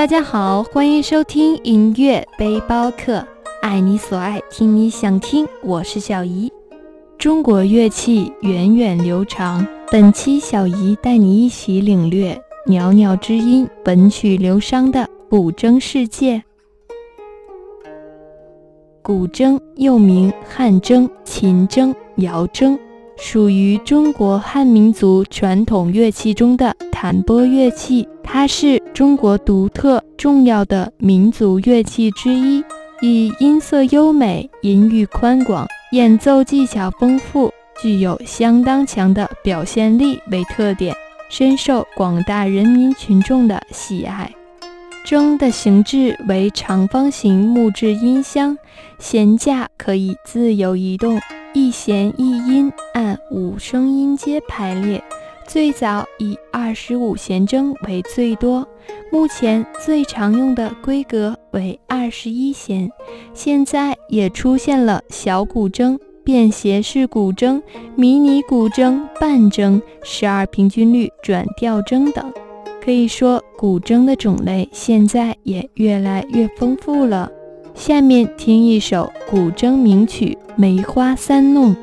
大家好，欢迎收听音乐背包客，爱你所爱，听你想听，我是小姨。中国乐器源远流长，本期小姨带你一起领略袅袅之音、本曲流觞的古筝世界。古筝又名汉筝、秦筝、瑶筝，属于中国汉民族传统乐器中的弹拨乐器。它是中国独特重要的民族乐器之一，以音色优美、音域宽广、演奏技巧丰富、具有相当强的表现力为特点，深受广大人民群众的喜爱。筝的形制为长方形木质音箱，弦架可以自由移动，一弦一音按五声音阶排列。最早以二十五弦筝为最多，目前最常用的规格为二十一弦。现在也出现了小古筝、便携式古筝、迷你古筝、半筝、十二平均律转调筝等。可以说，古筝的种类现在也越来越丰富了。下面听一首古筝名曲《梅花三弄》。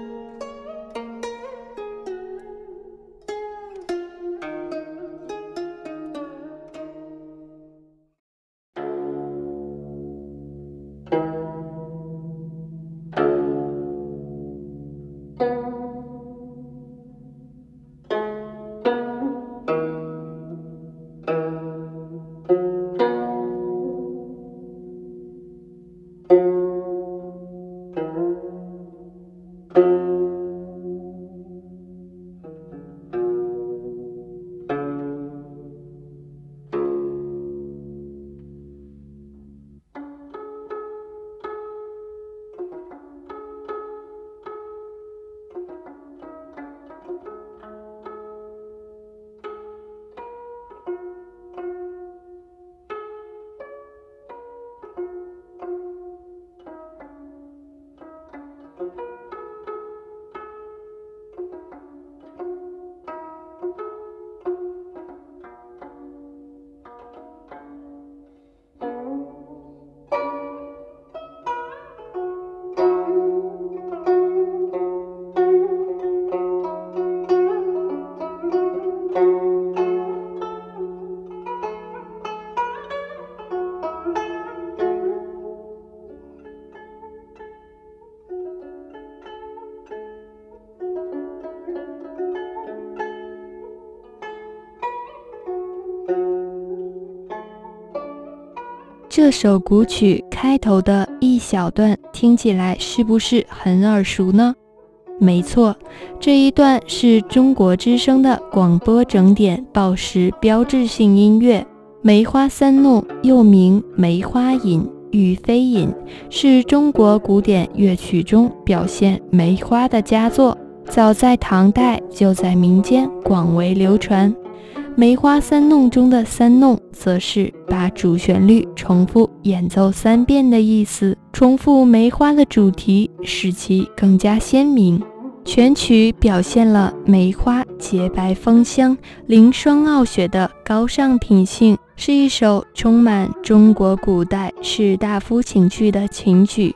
这首古曲开头的一小段听起来是不是很耳熟呢？没错，这一段是中国之声的广播整点报时标志性音乐《梅花三弄》，又名《梅花引》《玉飞引》，是中国古典乐曲中表现梅花的佳作，早在唐代就在民间广为流传。梅花三弄中的三弄，则是把主旋律重复演奏三遍的意思。重复梅花的主题，使其更加鲜明。全曲表现了梅花洁白芳香、凌霜傲雪的高尚品性，是一首充满中国古代士大夫情趣的琴曲。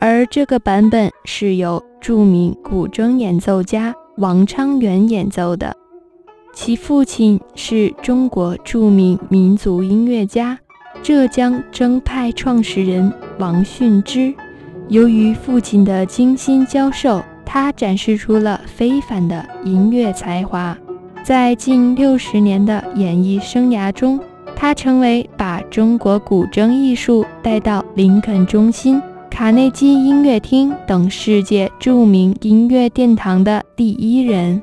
而这个版本是由著名古筝演奏家王昌元演奏的。其父亲是中国著名民族音乐家、浙江筝派创始人王训之。由于父亲的精心教授，他展示出了非凡的音乐才华。在近六十年的演艺生涯中，他成为把中国古筝艺术带到林肯中心、卡内基音乐厅等世界著名音乐殿堂的第一人。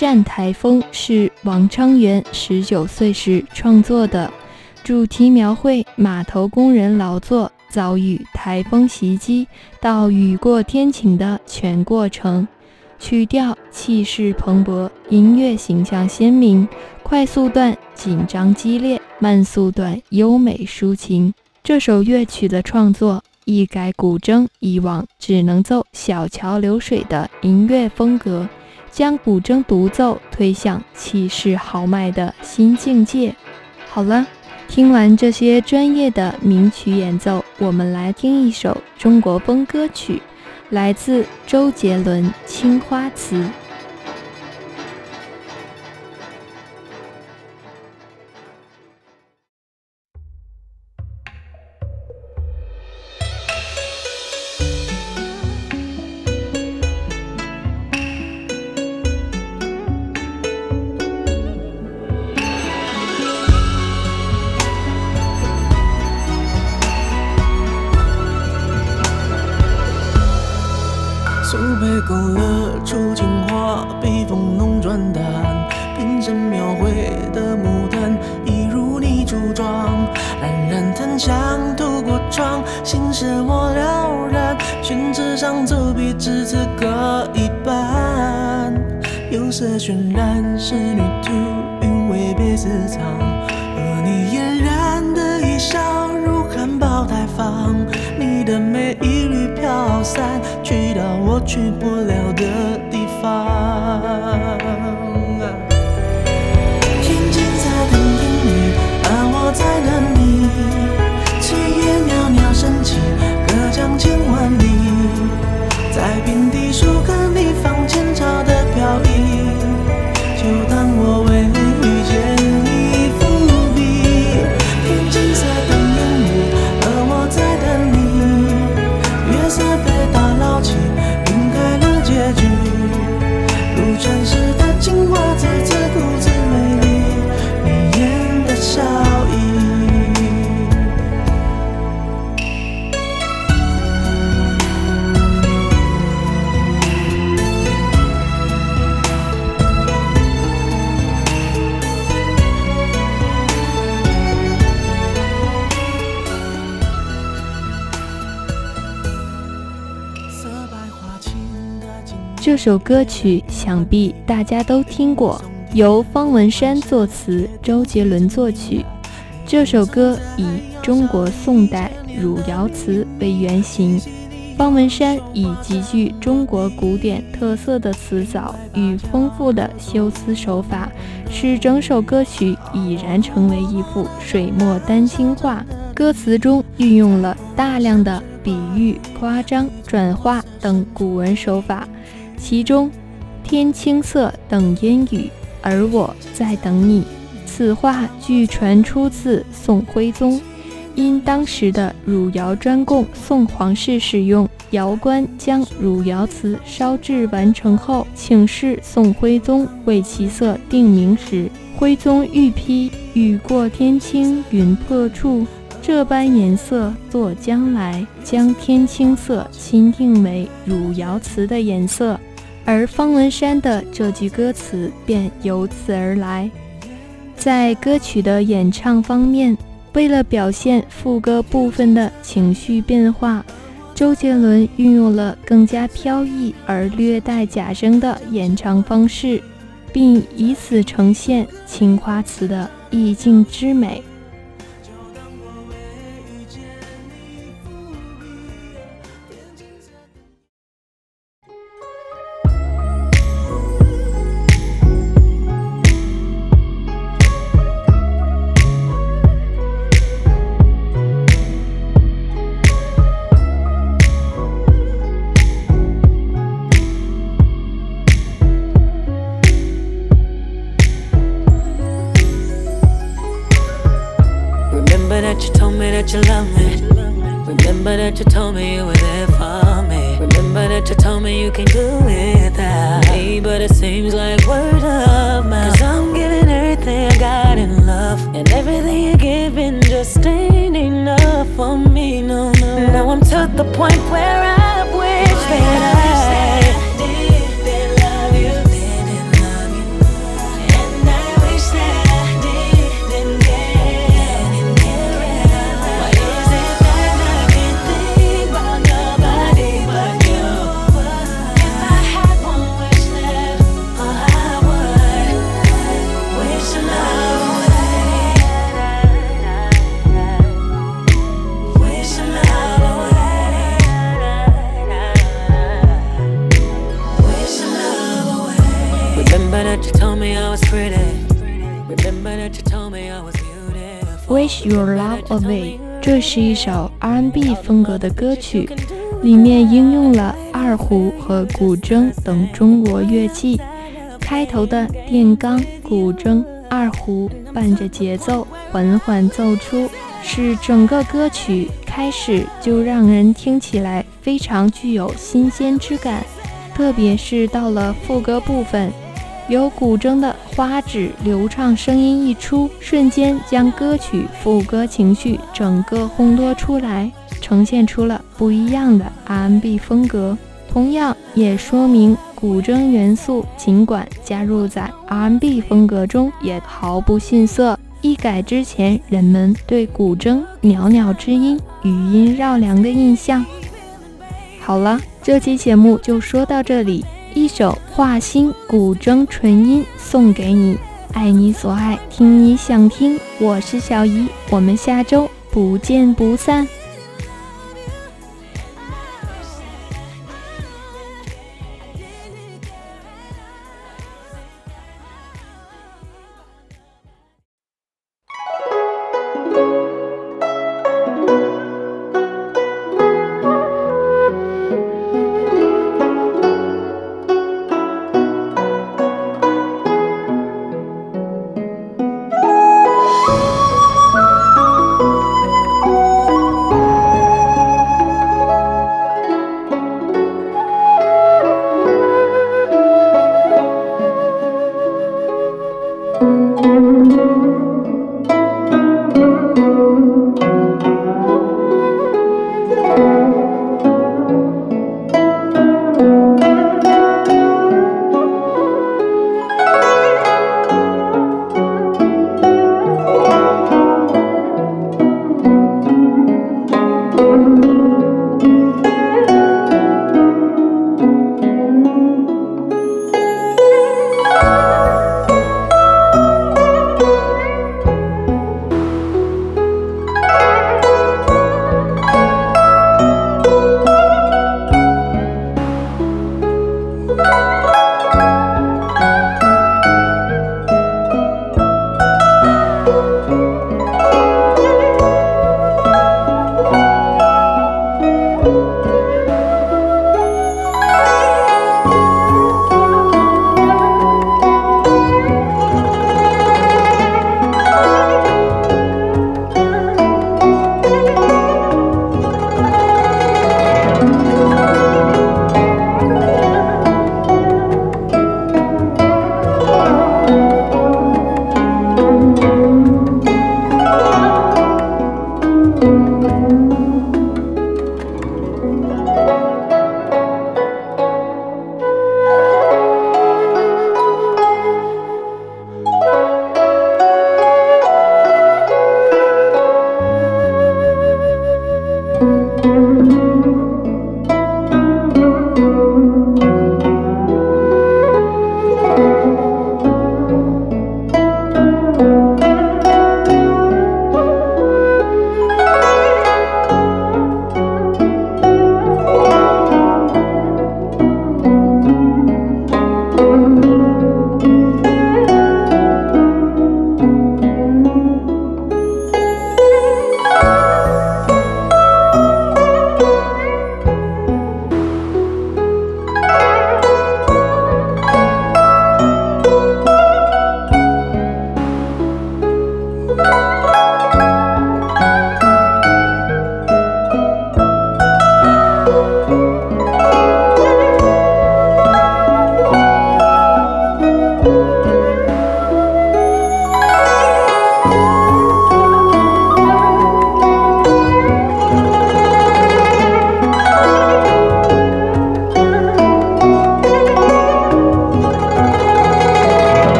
战台风》是王昌元十九岁时创作的，主题描绘码头工人劳作遭遇台风袭击到雨过天晴的全过程。曲调气势蓬勃，音乐形象鲜明，快速段紧张激烈，慢速段优美抒情。这首乐曲的创作一改古筝以往只能奏小桥流水的音乐风格，将古筝独奏推向气势豪迈的新境界。好了，听完这些专业的名曲演奏，我们来听一首中国风歌曲。来自周杰伦《青花瓷》。勾勒出情话，笔锋浓转淡，平生描绘的牡丹，一如你初妆。冉冉檀香透过窗，心事我了然。宣纸上走笔，至此搁一半。釉色渲染，仕女图，韵味被私藏。而你嫣然我去不了的这首歌曲想必大家都听过，由方文山作词，周杰伦作曲。这首歌以中国宋代汝窑瓷为原型，方文山以极具中国古典特色的词藻与丰富的修辞手法，使整首歌曲已然成为一幅水墨丹青画。歌词中运用了大量的比喻、夸张、转化等古文手法。其中，“天青色等烟雨，而我在等你”，此话据传出自宋徽宗。因当时的汝窑专供宋皇室使用，窑官将汝窑瓷烧制完成后，请示宋徽宗为其色定名时，徽宗御批：“雨过天青云破处，这般颜色作将来，将天青色钦定为汝窑瓷的颜色。”而方文山的这句歌词便由此而来。在歌曲的演唱方面，为了表现副歌部分的情绪变化，周杰伦运用了更加飘逸而略带假声的演唱方式，并以此呈现青花瓷的意境之美。That you told me you were there for me. Remember that you told me you can do without me. But it seems like Your Love Away，这是一首 R&B 风格的歌曲，里面应用了二胡和古筝等中国乐器。开头的电钢、古筝、二胡伴着节奏缓缓奏出，使整个歌曲开始就让人听起来非常具有新鲜之感。特别是到了副歌部分，有古筝的花指流畅声音一出，瞬间将歌曲副歌情绪整个烘托出来，呈现出了不一样的 R&B 风格。同样也说明。古筝元素尽管加入在 R&B 风格中，也毫不逊色。一改之前人们对古筝袅袅之音、余音绕梁的印象。好了，这期节目就说到这里。一首画心古筝纯音送给你，爱你所爱，听你想听。我是小姨，我们下周不见不散。